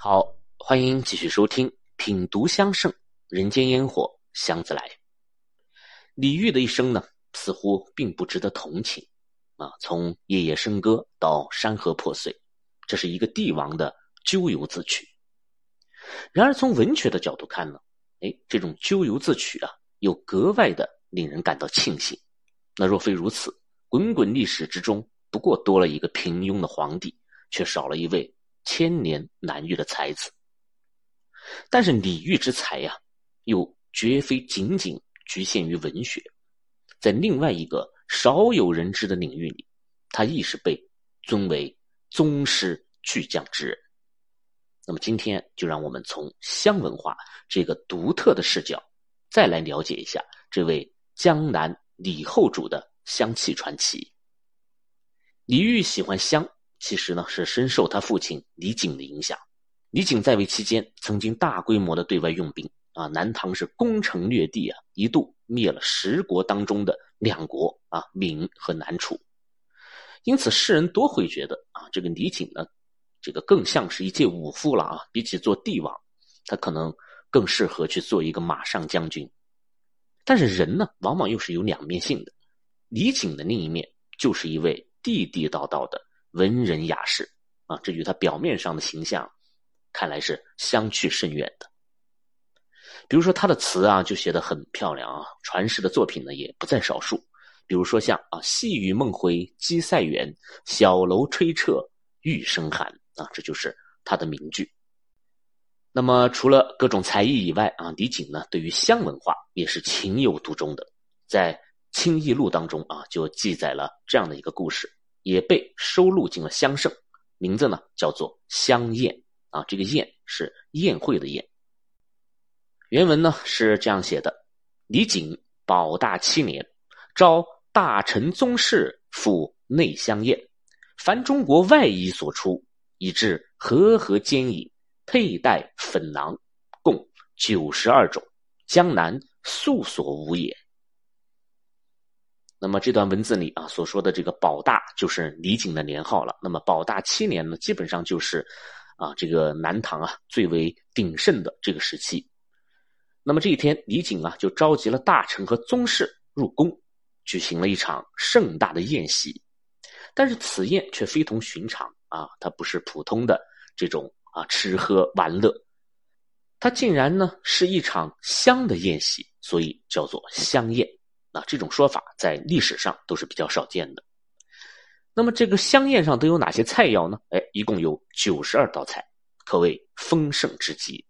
好，欢迎继续收听《品读香盛人间烟火香自来》。李煜的一生呢，似乎并不值得同情啊。从夜夜笙歌到山河破碎，这是一个帝王的咎由自取。然而从文学的角度看呢，哎，这种咎由自取啊，又格外的令人感到庆幸。那若非如此，滚滚历史之中，不过多了一个平庸的皇帝，却少了一位。千年难遇的才子，但是李煜之才呀，又绝非仅仅局限于文学，在另外一个少有人知的领域里，他亦是被尊为宗师巨匠之人。那么今天就让我们从香文化这个独特的视角，再来了解一下这位江南李后主的香气传奇。李煜喜欢香。其实呢，是深受他父亲李璟的影响。李璟在位期间，曾经大规模的对外用兵啊，南唐是攻城略地啊，一度灭了十国当中的两国啊，闽和南楚。因此，世人多会觉得啊，这个李璟呢，这个更像是一介武夫了啊，比起做帝王，他可能更适合去做一个马上将军。但是人呢，往往又是有两面性的。李璟的另一面，就是一位地地道道的。文人雅士啊，这与他表面上的形象看来是相去甚远的。比如说他的词啊，就写得很漂亮啊，传世的作品呢也不在少数。比如说像啊“细雨梦回鸡塞远，小楼吹彻玉笙寒”啊，这就是他的名句。那么除了各种才艺以外啊，李璟呢对于香文化也是情有独钟的。在《清异录》当中啊，就记载了这样的一个故事。也被收录进了《香圣》，名字呢叫做《香宴》啊，这个宴是宴会的宴。原文呢是这样写的：李璟保大七年，召大臣宗室赴内香宴，凡中国外夷所出，以至和合兼以，佩戴粉囊，共九十二种，江南素所无也。那么这段文字里啊所说的这个保大就是李璟的年号了。那么保大七年呢，基本上就是啊这个南唐啊最为鼎盛的这个时期。那么这一天，李璟啊就召集了大臣和宗室入宫，举行了一场盛大的宴席。但是此宴却非同寻常啊，它不是普通的这种啊吃喝玩乐，它竟然呢是一场香的宴席，所以叫做香宴。啊，这种说法在历史上都是比较少见的。那么这个香宴上都有哪些菜肴呢？哎，一共有九十二道菜，可谓丰盛之极。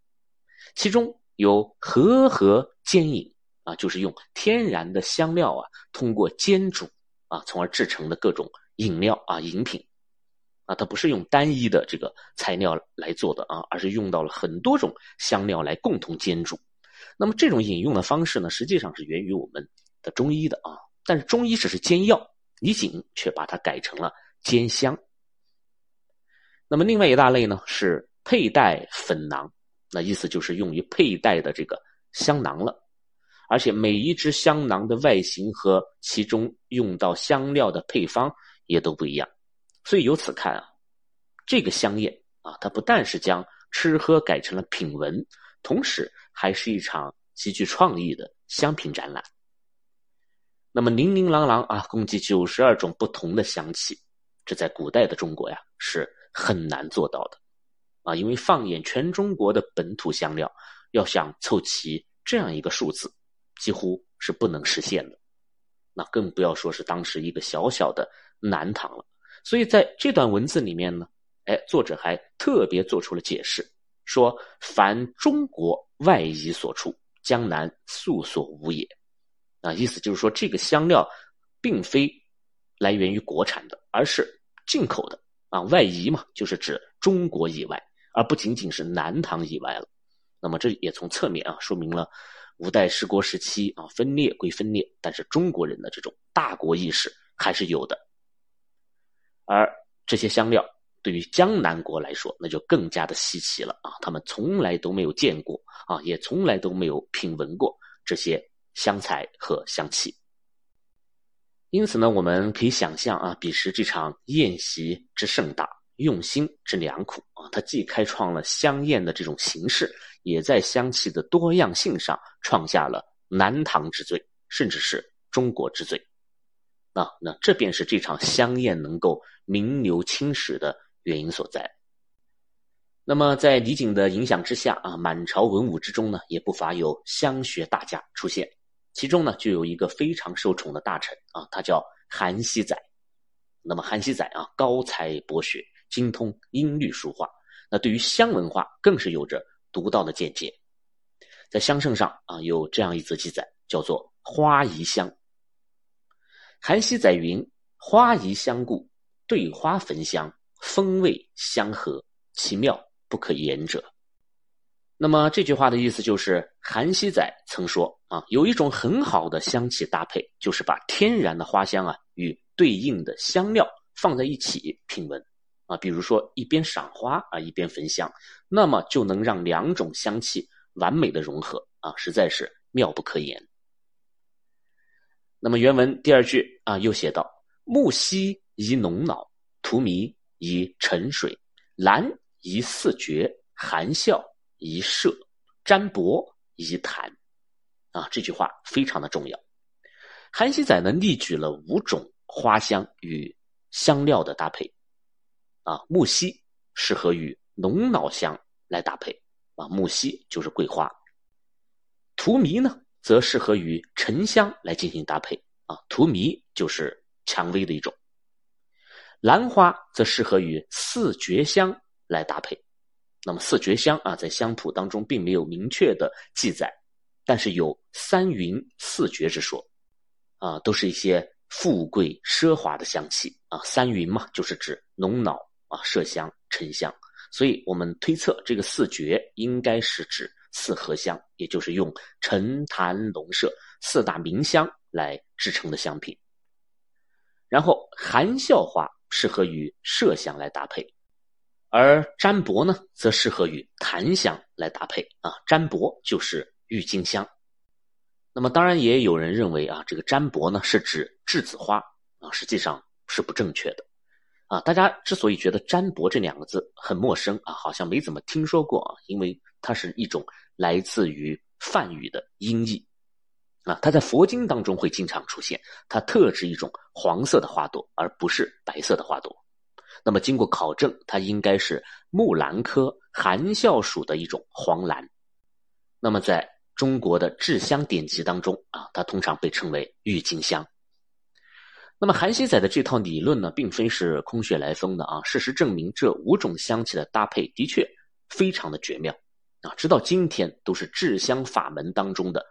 其中有和合煎饮啊，就是用天然的香料啊，通过煎煮啊，从而制成的各种饮料啊、饮品啊，它不是用单一的这个材料来做的啊，而是用到了很多种香料来共同煎煮。那么这种饮用的方式呢，实际上是源于我们。的中医的啊，但是中医只是煎药，李璟却把它改成了煎香。那么另外一大类呢是佩戴粉囊，那意思就是用于佩戴的这个香囊了。而且每一只香囊的外形和其中用到香料的配方也都不一样。所以由此看啊，这个香宴啊，它不但是将吃喝改成了品文，同时还是一场极具创意的香品展览。那么，琳琳琅琅啊，共计九十二种不同的香气，这在古代的中国呀是很难做到的，啊，因为放眼全中国的本土香料，要想凑齐这样一个数字，几乎是不能实现的。那更不要说是当时一个小小的南唐了。所以在这段文字里面呢，哎，作者还特别做出了解释，说：“凡中国外夷所出，江南素所无也。”啊，意思就是说，这个香料并非来源于国产的，而是进口的啊，外移嘛，就是指中国以外，而不仅仅是南唐以外了。那么这也从侧面啊说明了五代十国时期啊分裂归分裂，但是中国人的这种大国意识还是有的。而这些香料对于江南国来说，那就更加的稀奇了啊，他们从来都没有见过啊，也从来都没有品闻过这些。香材和香气，因此呢，我们可以想象啊，彼时这场宴席之盛大，用心之良苦啊！它既开创了香艳的这种形式，也在香气的多样性上创下了南唐之最，甚至是中国之最。啊，那这便是这场香艳能够名留青史的原因所在。那么，在李璟的影响之下啊，满朝文武之中呢，也不乏有香学大家出现。其中呢，就有一个非常受宠的大臣啊，他叫韩熙载。那么，韩熙载啊，高才博学，精通音律书画，那对于香文化更是有着独到的见解。在香圣上啊，有这样一则记载，叫做《花宜香》。韩熙载云：“花宜香故，对花焚香，风味相合，其妙。”不可言者。那么这句话的意思就是，韩熙载曾说啊，有一种很好的香气搭配，就是把天然的花香啊与对应的香料放在一起品闻啊，比如说一边赏花啊一边焚香，那么就能让两种香气完美的融合啊，实在是妙不可言。那么原文第二句啊又写道：木犀宜浓脑，荼蘼宜沉水，兰。宜四绝，含笑宜摄，占卜宜谈，啊，这句话非常的重要。韩熙载呢例举了五种花香与香料的搭配，啊，木犀适合与龙脑香来搭配，啊，木犀就是桂花。荼蘼呢则适合与沉香来进行搭配，啊，荼蘼就是蔷薇的一种。兰花则适合与四绝香。来搭配，那么四绝香啊，在香谱当中并没有明确的记载，但是有三云四绝之说，啊，都是一些富贵奢华的香气啊。三云嘛，就是指龙脑啊、麝香、沉香，所以我们推测这个四绝应该是指四合香，也就是用沉檀龙麝四大名香来制成的香品。然后含笑花适合与麝香来搭配。而占卜呢，则适合与檀香来搭配啊。占卜就是郁金香。那么，当然也有人认为啊，这个占卜呢是指栀子花啊，实际上是不正确的啊。大家之所以觉得占卜这两个字很陌生啊，好像没怎么听说过啊，因为它是一种来自于梵语的音译啊，它在佛经当中会经常出现，它特指一种黄色的花朵，而不是白色的花朵。那么，经过考证，它应该是木兰科含笑属的一种黄兰。那么，在中国的制香典籍当中啊，它通常被称为郁金香。那么，韩熙载的这套理论呢，并非是空穴来风的啊。事实证明，这五种香气的搭配的确非常的绝妙啊，直到今天都是制香法门当中的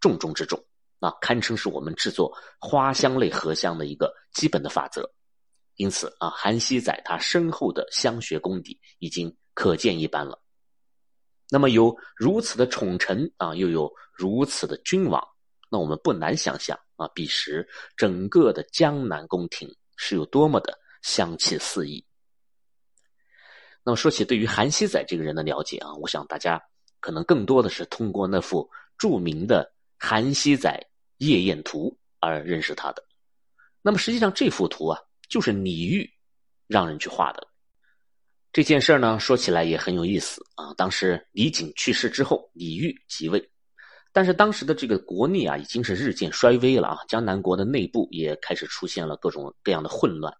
重中之重啊，堪称是我们制作花香类合香的一个基本的法则。因此啊，韩熙载他深厚的香学功底已经可见一斑了。那么有如此的宠臣啊，又有如此的君王，那我们不难想象啊，彼时整个的江南宫廷是有多么的香气四溢。那么说起对于韩熙载这个人的了解啊，我想大家可能更多的是通过那幅著名的《韩熙载夜宴图》而认识他的。那么实际上这幅图啊。就是李煜让人去画的这件事呢，说起来也很有意思啊。当时李璟去世之后，李煜即位，但是当时的这个国力啊，已经是日渐衰微了啊。江南国的内部也开始出现了各种各样的混乱。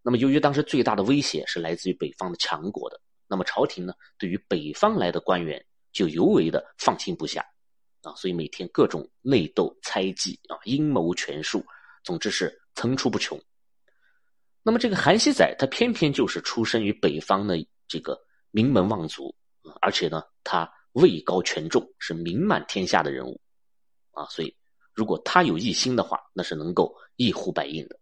那么，由于当时最大的威胁是来自于北方的强国的，那么朝廷呢，对于北方来的官员就尤为的放心不下啊。所以每天各种内斗、猜忌啊、阴谋权术，总之是层出不穷。那么这个韩熙载，他偏偏就是出身于北方的这个名门望族，而且呢，他位高权重，是名满天下的人物，啊，所以如果他有异心的话，那是能够一呼百应的。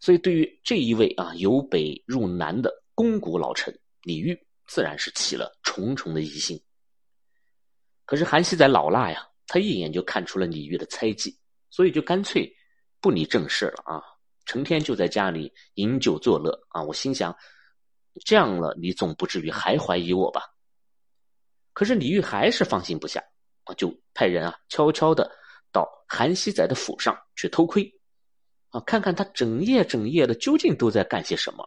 所以对于这一位啊由北入南的肱骨老臣李煜，自然是起了重重的疑心。可是韩熙载老辣呀，他一眼就看出了李煜的猜忌，所以就干脆不理正事了啊。成天就在家里饮酒作乐啊！我心想，这样了，你总不至于还怀疑我吧？可是李煜还是放心不下啊，就派人啊，悄悄的到韩熙载的府上去偷窥，啊，看看他整夜整夜的究竟都在干些什么。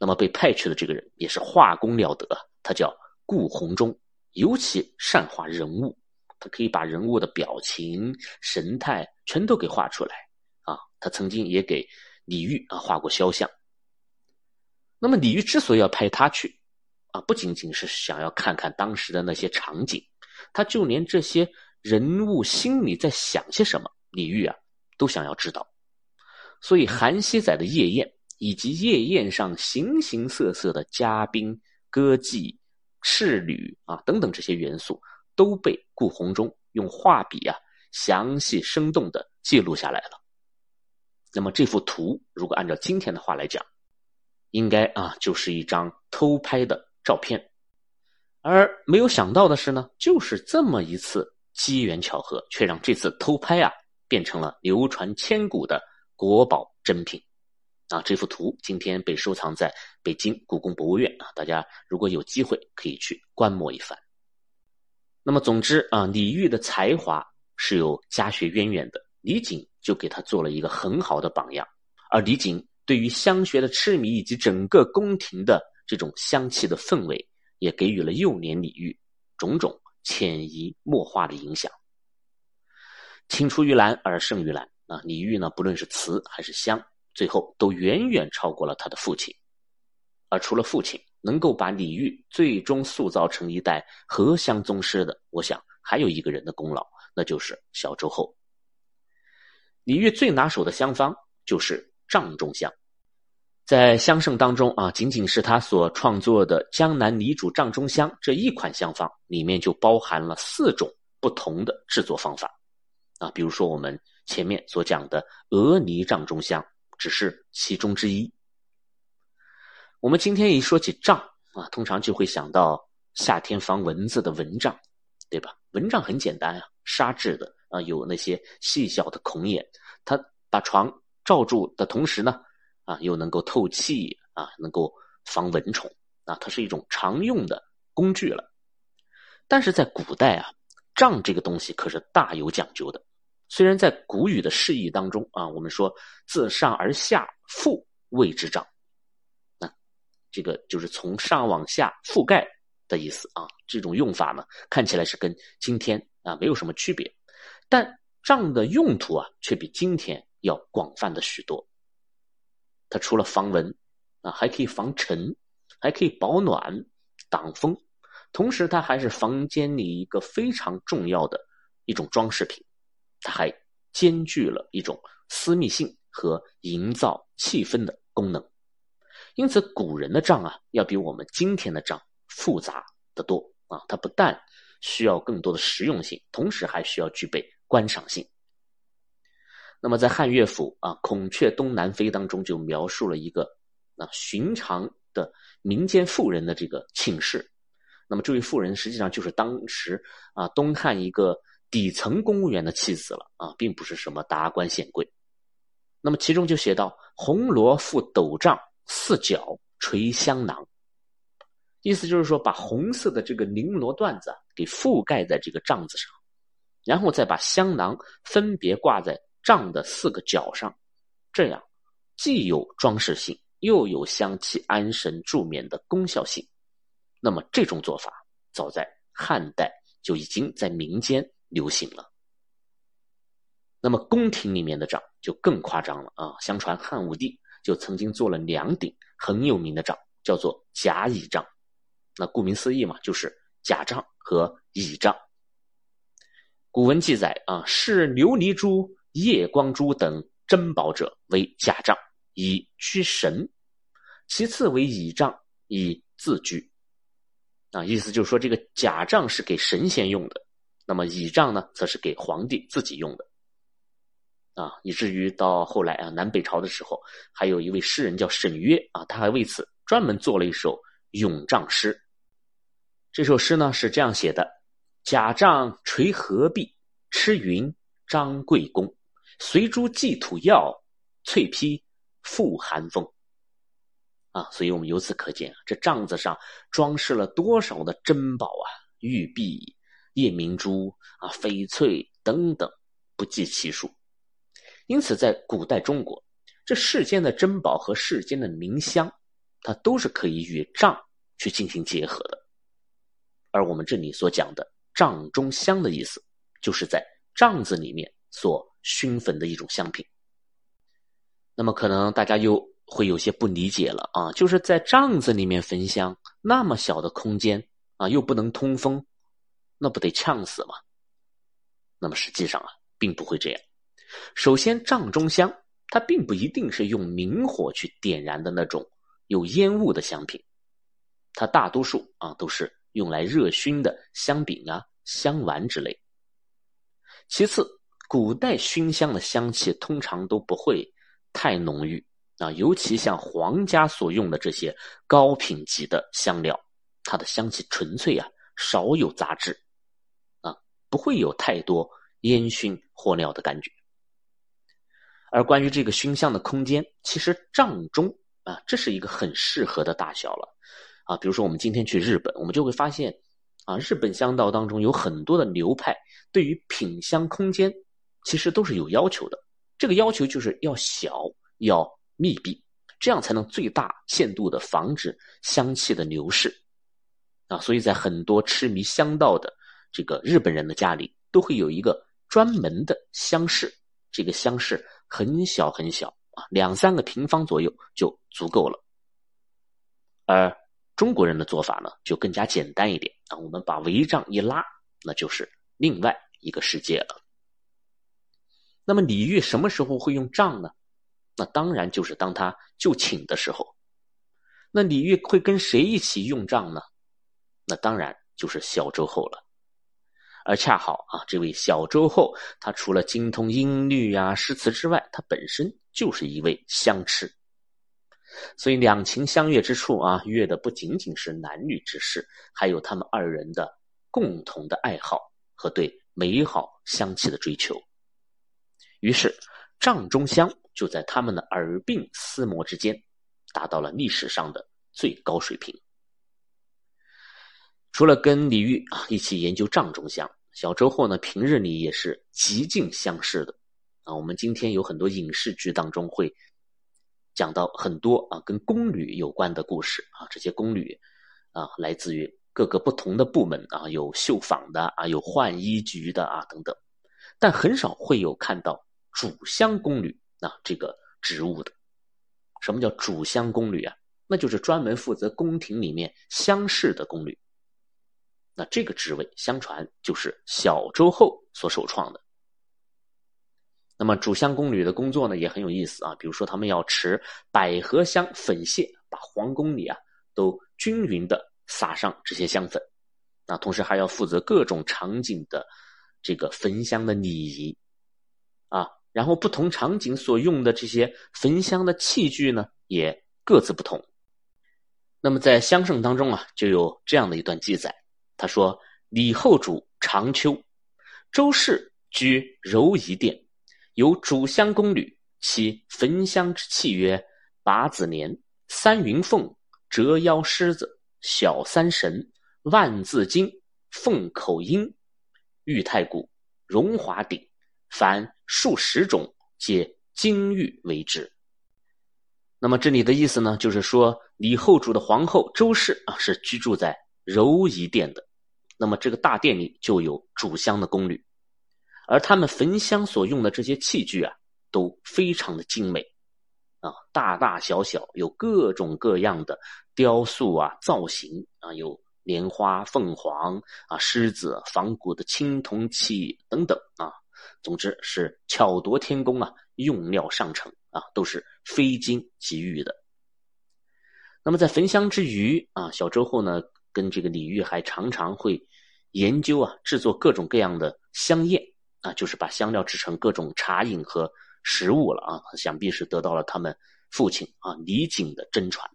那么被派去的这个人也是画工了得，他叫顾闳中，尤其善画人物，他可以把人物的表情、神态全都给画出来啊。他曾经也给李煜啊画过肖像。那么李煜之所以要派他去啊，不仅仅是想要看看当时的那些场景，他就连这些人物心里在想些什么，李煜啊都想要知道。所以韩熙载的夜宴。以及夜宴上形形色色的嘉宾、歌妓、侍女啊等等这些元素，都被顾闳中用画笔啊详细生动的记录下来了。那么这幅图，如果按照今天的话来讲，应该啊就是一张偷拍的照片。而没有想到的是呢，就是这么一次机缘巧合，却让这次偷拍啊变成了流传千古的国宝珍品。啊，这幅图今天被收藏在北京故宫博物院啊，大家如果有机会可以去观摩一番。那么，总之啊，李煜的才华是有家学渊源的，李璟就给他做了一个很好的榜样。而李璟对于香学的痴迷以及整个宫廷的这种香气的氛围，也给予了幼年李煜种种潜移默化的影响。青出于蓝而胜于蓝啊，李煜呢，不论是词还是香。最后都远远超过了他的父亲，而除了父亲能够把李煜最终塑造成一代荷香宗师的，我想还有一个人的功劳，那就是小周后。李煜最拿手的香方就是帐中香，在香圣当中啊，仅仅是他所创作的《江南李主帐中香》这一款香方，里面就包含了四种不同的制作方法啊，比如说我们前面所讲的鹅泥帐中香。只是其中之一。我们今天一说起帐啊，通常就会想到夏天防蚊子的蚊帐，对吧？蚊帐很简单啊，纱质的啊，有那些细小的孔眼，它把床罩住的同时呢，啊，又能够透气啊，能够防蚊虫啊，它是一种常用的工具了。但是在古代啊，帐这个东西可是大有讲究的。虽然在古语的释义当中啊，我们说自上而下覆谓之帐，那这个就是从上往下覆盖的意思啊。这种用法呢，看起来是跟今天啊没有什么区别，但帐的用途啊却比今天要广泛的许多。它除了防蚊啊，还可以防尘，还可以保暖、挡风，同时它还是房间里一个非常重要的一种装饰品。它还兼具了一种私密性和营造气氛的功能，因此古人的帐啊，要比我们今天的帐复杂的多啊。它不但需要更多的实用性，同时还需要具备观赏性。那么在汉乐府啊《孔雀东南飞》当中就描述了一个啊寻常的民间妇人的这个寝室。那么这位妇人实际上就是当时啊东汉一个。底层公务员的妻子了啊，并不是什么达官显贵。那么其中就写到：“红罗覆斗帐，四角垂香囊。”意思就是说，把红色的这个绫罗缎子给覆盖在这个帐子上，然后再把香囊分别挂在帐的四个角上，这样既有装饰性，又有香气安神助眠的功效性。那么这种做法，早在汉代就已经在民间。流行了。那么宫廷里面的帐就更夸张了啊！相传汉武帝就曾经做了两顶很有名的帐，叫做甲乙帐。那顾名思义嘛，就是甲帐和乙帐。古文记载啊，视琉璃珠、夜光珠等珍宝者为甲帐，以居神；其次为乙帐，以自居。啊，意思就是说，这个甲帐是给神仙用的。那么倚仗呢，则是给皇帝自己用的，啊，以至于到后来啊，南北朝的时候，还有一位诗人叫沈约啊，他还为此专门做了一首咏帐诗。这首诗呢是这样写的：甲帐垂合壁，吃云张贵公，随珠寄土药，翠披覆寒风。啊，所以我们由此可见啊，这帐子上装饰了多少的珍宝啊，玉璧。夜明珠啊，翡翠等等，不计其数。因此，在古代中国，这世间的珍宝和世间的名香它都是可以与帐去进行结合的。而我们这里所讲的帐中香的意思，就是在帐子里面所熏焚的一种香品。那么可能大家又会有些不理解了啊，就是在帐子里面焚香，那么小的空间啊，又不能通风，那不得呛死吗？那么实际上啊，并不会这样。首先，帐中香它并不一定是用明火去点燃的那种有烟雾的香品，它大多数啊都是用来热熏的香饼啊、香丸之类。其次，古代熏香的香气通常都不会太浓郁啊，尤其像皇家所用的这些高品级的香料，它的香气纯粹啊，少有杂质啊，不会有太多烟熏火燎的感觉。而关于这个熏香的空间，其实帐中啊，这是一个很适合的大小了，啊，比如说我们今天去日本，我们就会发现，啊，日本香道当中有很多的流派对于品香空间，其实都是有要求的。这个要求就是要小、要密闭，这样才能最大限度的防止香气的流逝。啊，所以在很多痴迷香道的这个日本人的家里，都会有一个专门的香室，这个香室。很小很小啊，两三个平方左右就足够了。而中国人的做法呢，就更加简单一点啊，我们把帷帐一拉，那就是另外一个世界了。那么李煜什么时候会用帐呢？那当然就是当他就寝的时候。那李煜会跟谁一起用帐呢？那当然就是小周后了。而恰好啊，这位小周后，他除了精通音律呀、诗词之外，他本身就是一位香痴。所以两情相悦之处啊，悦的不仅仅是男女之事，还有他们二人的共同的爱好和对美好香气的追求。于是，帐中香就在他们的耳鬓厮磨之间，达到了历史上的最高水平。除了跟李煜啊一起研究帐中香。小周后呢，平日里也是极尽相视的，啊，我们今天有很多影视剧当中会讲到很多啊跟宫女有关的故事啊，这些宫女啊来自于各个不同的部门啊，有绣坊的啊，有浣衣局的啊等等，但很少会有看到主香宫女啊这个职务的。什么叫主香宫女啊？那就是专门负责宫廷里面香事的宫女。那这个职位，相传就是小周后所首创的。那么主香宫女的工作呢，也很有意思啊。比如说，他们要持百合香粉屑，把皇宫里啊都均匀的撒上这些香粉。那同时还要负责各种场景的这个焚香的礼仪啊。然后不同场景所用的这些焚香的器具呢，也各自不同。那么在香圣当中啊，就有这样的一段记载。他说：“李后主长秋，周氏居柔仪殿，有主香宫女，其焚香之器曰：八子莲、三云凤、折腰狮子、小三神、万字经、凤口鹰、玉太鼓、荣华鼎，凡数十种，皆金玉为之。”那么这里的意思呢，就是说李后主的皇后周氏啊，是居住在柔仪殿的。那么这个大殿里就有主香的宫女，而他们焚香所用的这些器具啊，都非常的精美，啊，大大小小有各种各样的雕塑啊、造型啊，有莲花、凤凰啊、狮子、仿古的青铜器等等啊，总之是巧夺天工啊，用料上乘啊，都是非金即玉的。那么在焚香之余啊，小周后呢？跟这个李煜还常常会研究啊，制作各种各样的香宴啊，就是把香料制成各种茶饮和食物了啊。想必是得到了他们父亲啊李璟的真传。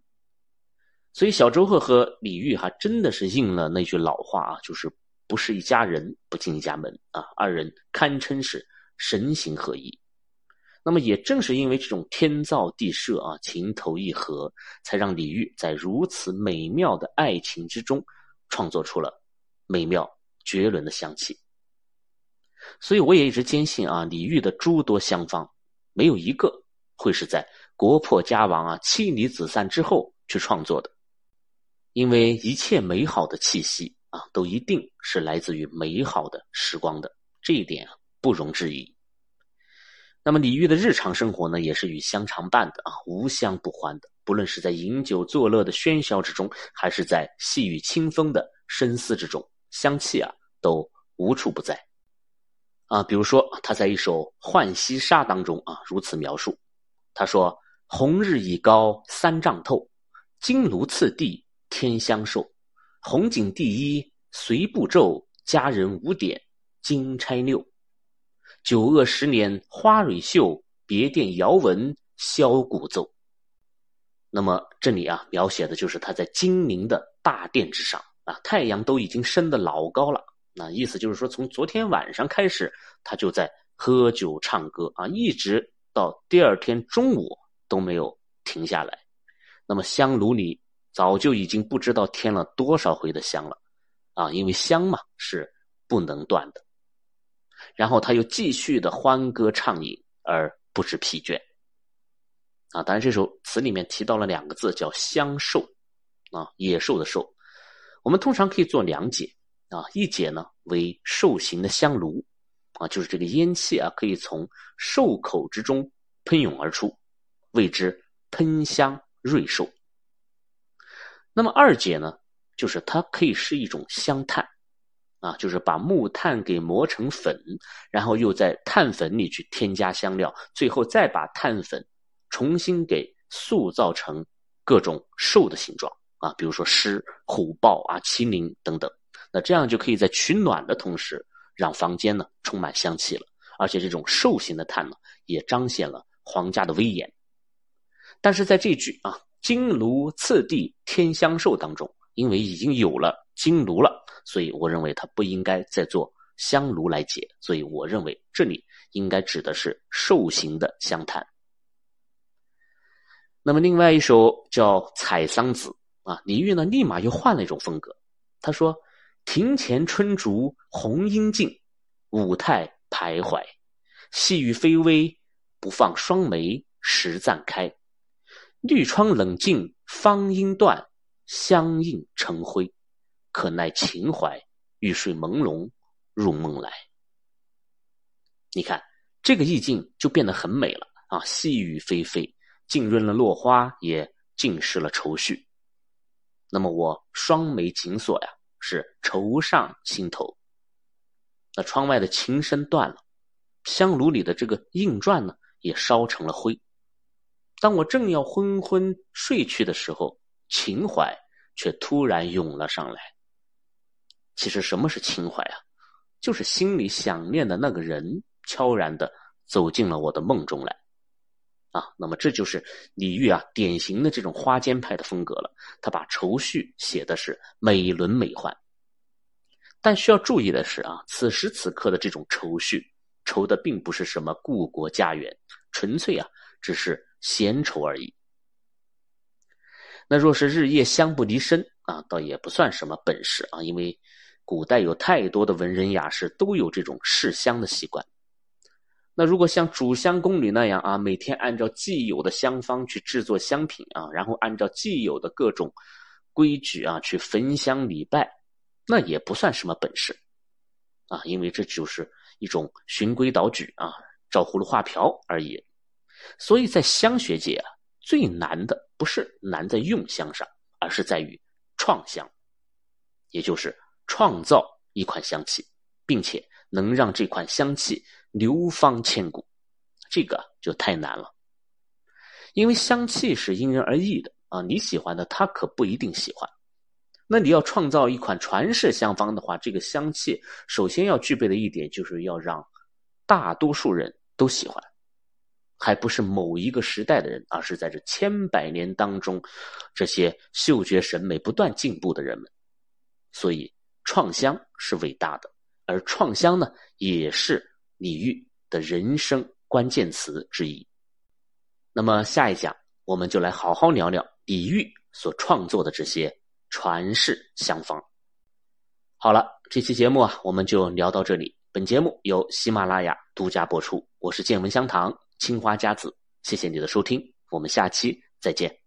所以小周贺和李煜还真的是应了那句老话啊，就是不是一家人不进一家门啊，二人堪称是神形合一。那么也正是因为这种天造地设啊，情投意合，才让李煜在如此美妙的爱情之中，创作出了美妙绝伦的香气。所以我也一直坚信啊，李煜的诸多香方，没有一个会是在国破家亡啊、妻离子散之后去创作的，因为一切美好的气息啊，都一定是来自于美好的时光的，这一点不容置疑。那么李煜的日常生活呢，也是与香常伴的啊，无香不欢的。不论是在饮酒作乐的喧嚣之中，还是在细雨清风的深思之中，香气啊都无处不在。啊，比如说他在一首《浣溪沙》当中啊，如此描述：他说：“红日已高三丈透，金炉次第天香瘦。红锦第一随步骤，佳人五点金钗六。九恶十年花蕊秀，别殿遥闻箫鼓奏。”那么这里啊，描写的就是他在金陵的大殿之上啊，太阳都已经升得老高了。那意思就是说，从昨天晚上开始，他就在喝酒唱歌啊，一直到第二天中午都没有停下来。那么香炉里早就已经不知道添了多少回的香了啊，因为香嘛是不能断的。然后他又继续的欢歌畅饮，而不知疲倦。啊，当然这首词里面提到了两个字，叫香兽，啊，野兽的兽。我们通常可以做两解，啊，一解呢为兽形的香炉，啊，就是这个烟气啊可以从兽口之中喷涌而出，谓之喷香瑞兽。那么二解呢，就是它可以是一种香炭，啊，就是把木炭给磨成粉，然后又在炭粉里去添加香料，最后再把炭粉。重新给塑造成各种兽的形状啊，比如说狮、虎豹啊、麒麟等等。那这样就可以在取暖的同时，让房间呢充满香气了。而且这种兽形的炭呢，也彰显了皇家的威严。但是在这句啊“金炉次第天香兽”当中，因为已经有了金炉了，所以我认为它不应该再做香炉来解。所以我认为这里应该指的是兽形的香炭。那么，另外一首叫《采桑子》啊，李煜呢立马又换了一种风格。他说：“庭前春竹红英尽，舞态徘徊。细雨霏微，不放双眉时暂开。绿窗冷静芳音断，香映成灰。可奈情怀，欲睡朦胧入梦来。”你看，这个意境就变得很美了啊！细雨霏霏。浸润了落花，也浸湿了愁绪。那么我双眉紧锁呀，是愁上心头。那窗外的琴声断了，香炉里的这个印篆呢，也烧成了灰。当我正要昏昏睡去的时候，情怀却突然涌了上来。其实什么是情怀啊？就是心里想念的那个人，悄然的走进了我的梦中来。啊，那么这就是李煜啊典型的这种花间派的风格了。他把愁绪写的是美轮美奂，但需要注意的是啊，此时此刻的这种愁绪，愁的并不是什么故国家园，纯粹啊只是闲愁而已。那若是日夜香不离身啊，倒也不算什么本事啊，因为古代有太多的文人雅士都有这种嗜香的习惯。那如果像主香宫女那样啊，每天按照既有的香方去制作香品啊，然后按照既有的各种规矩啊去焚香礼拜，那也不算什么本事啊，因为这就是一种循规蹈矩啊，照葫芦画瓢而已。所以在香学界啊，最难的不是难在用香上，而是在于创香，也就是创造一款香气，并且能让这款香气。流芳千古，这个就太难了，因为香气是因人而异的啊，你喜欢的他可不一定喜欢。那你要创造一款传世香方的话，这个香气首先要具备的一点，就是要让大多数人都喜欢，还不是某一个时代的人，而是在这千百年当中，这些嗅觉审美不断进步的人们。所以，创香是伟大的，而创香呢，也是。李煜的人生关键词之一。那么下一讲，我们就来好好聊聊李煜所创作的这些传世香方。好了，这期节目啊，我们就聊到这里。本节目由喜马拉雅独家播出，我是见闻香堂青花家子，谢谢你的收听，我们下期再见。